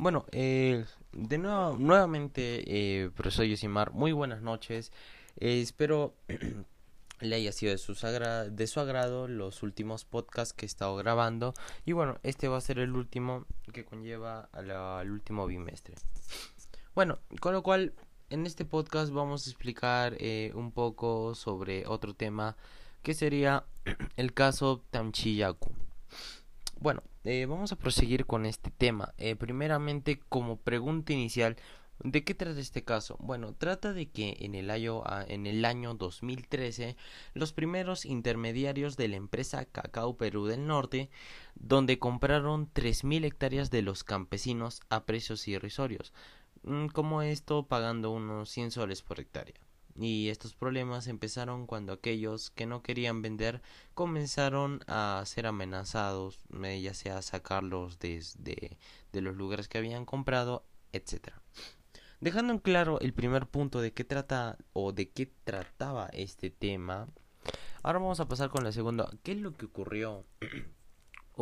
Bueno, eh, de nuevo, nuevamente, eh, profesor Yosimar, muy buenas noches. Eh, espero le haya sido de su, de su agrado los últimos podcasts que he estado grabando. Y bueno, este va a ser el último que conlleva al último bimestre. Bueno, con lo cual, en este podcast vamos a explicar eh, un poco sobre otro tema que sería el caso Tamchiyaku. Bueno, eh, vamos a proseguir con este tema. Eh, primeramente, como pregunta inicial, ¿de qué trata este caso? Bueno, trata de que en el, año, ah, en el año 2013, los primeros intermediarios de la empresa Cacao Perú del Norte, donde compraron 3.000 hectáreas de los campesinos a precios irrisorios, mm, como esto pagando unos 100 soles por hectárea. Y estos problemas empezaron cuando aquellos que no querían vender comenzaron a ser amenazados, eh, ya sea sacarlos desde de los lugares que habían comprado, etc. Dejando en claro el primer punto de qué trata o de qué trataba este tema, ahora vamos a pasar con la segunda. ¿Qué es lo que ocurrió?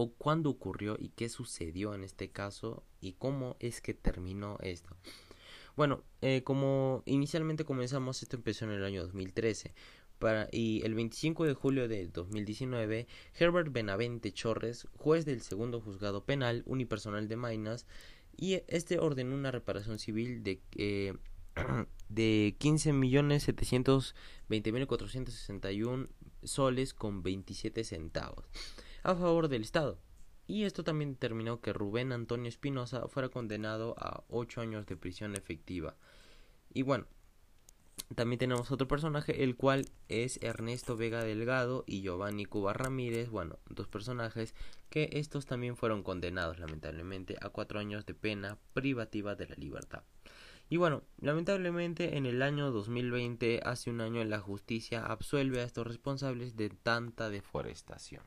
o cuándo ocurrió y qué sucedió en este caso y cómo es que terminó esto. Bueno, eh, como inicialmente comenzamos, esto empezó en el año 2013. Para, y el 25 de julio de 2019, Herbert Benavente Chorres, juez del segundo juzgado penal unipersonal de Mainas, y este ordenó una reparación civil de, eh, de 15.720.461 soles con 27 centavos a favor del Estado y esto también determinó que Rubén Antonio Espinosa fuera condenado a 8 años de prisión efectiva. Y bueno, también tenemos otro personaje, el cual es Ernesto Vega Delgado y Giovanni Cuba Ramírez, bueno, dos personajes que estos también fueron condenados lamentablemente a 4 años de pena privativa de la libertad. Y bueno, lamentablemente en el año 2020, hace un año, la justicia absuelve a estos responsables de tanta deforestación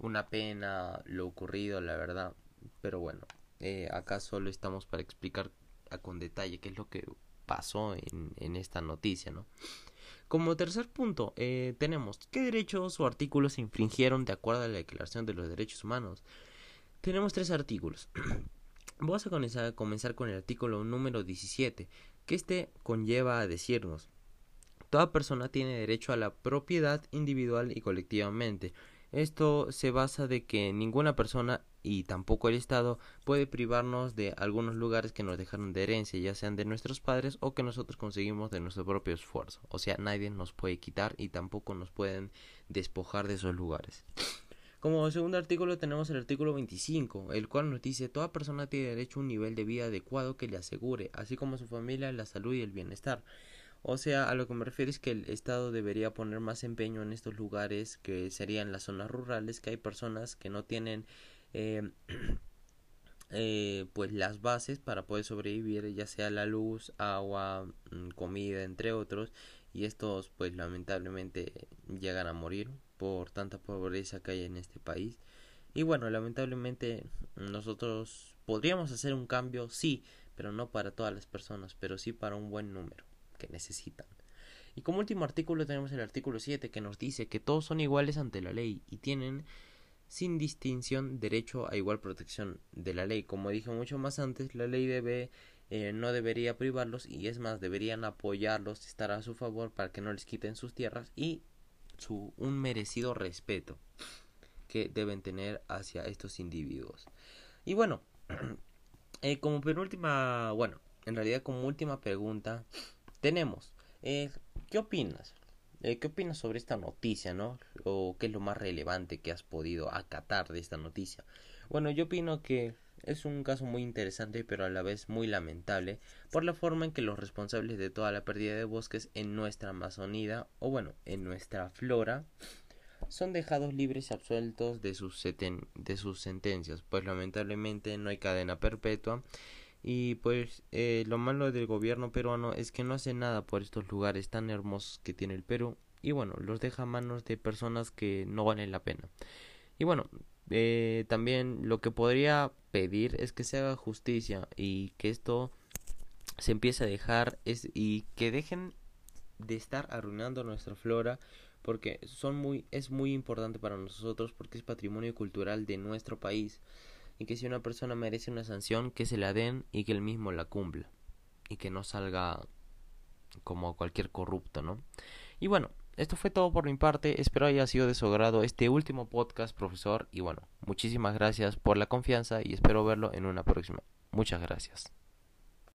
una pena lo ocurrido, la verdad. Pero bueno, eh, acá solo estamos para explicar con detalle qué es lo que pasó en, en esta noticia, ¿no? Como tercer punto, eh, tenemos qué derechos o artículos se infringieron de acuerdo a la Declaración de los Derechos Humanos. Tenemos tres artículos. Vamos a comenzar, a comenzar con el artículo número 17, que este conlleva a decirnos, toda persona tiene derecho a la propiedad individual y colectivamente, esto se basa de que ninguna persona y tampoco el Estado puede privarnos de algunos lugares que nos dejaron de herencia, ya sean de nuestros padres o que nosotros conseguimos de nuestro propio esfuerzo. O sea, nadie nos puede quitar y tampoco nos pueden despojar de esos lugares. Como segundo artículo tenemos el artículo 25, el cual nos dice toda persona tiene derecho a un nivel de vida adecuado que le asegure, así como su familia, la salud y el bienestar. O sea, a lo que me refiero es que el Estado debería poner más empeño en estos lugares que serían las zonas rurales, que hay personas que no tienen eh, eh, pues las bases para poder sobrevivir, ya sea la luz, agua, mm, comida, entre otros, y estos pues lamentablemente llegan a morir por tanta pobreza que hay en este país. Y bueno, lamentablemente nosotros podríamos hacer un cambio, sí, pero no para todas las personas, pero sí para un buen número que necesitan. Y como último artículo tenemos el artículo 7 que nos dice que todos son iguales ante la ley y tienen sin distinción derecho a igual protección de la ley. Como dije mucho más antes, la ley debe eh, no debería privarlos y es más deberían apoyarlos, estar a su favor para que no les quiten sus tierras y su un merecido respeto que deben tener hacia estos individuos. Y bueno, eh, como penúltima, bueno, en realidad como última pregunta, tenemos, eh, ¿qué opinas? Eh, ¿Qué opinas sobre esta noticia, no? ¿O qué es lo más relevante que has podido acatar de esta noticia? Bueno, yo opino que es un caso muy interesante pero a la vez muy lamentable por la forma en que los responsables de toda la pérdida de bosques en nuestra Amazonía o bueno, en nuestra flora son dejados libres y absueltos de sus, de sus sentencias, pues lamentablemente no hay cadena perpetua y pues eh, lo malo del gobierno peruano es que no hace nada por estos lugares tan hermosos que tiene el Perú. Y bueno, los deja a manos de personas que no valen la pena. Y bueno, eh, también lo que podría pedir es que se haga justicia y que esto se empiece a dejar es, y que dejen de estar arruinando nuestra flora porque son muy es muy importante para nosotros porque es patrimonio cultural de nuestro país y que si una persona merece una sanción, que se la den y que él mismo la cumpla y que no salga como cualquier corrupto, ¿no? Y bueno, esto fue todo por mi parte, espero haya sido de su agrado este último podcast, profesor, y bueno, muchísimas gracias por la confianza y espero verlo en una próxima. Muchas gracias.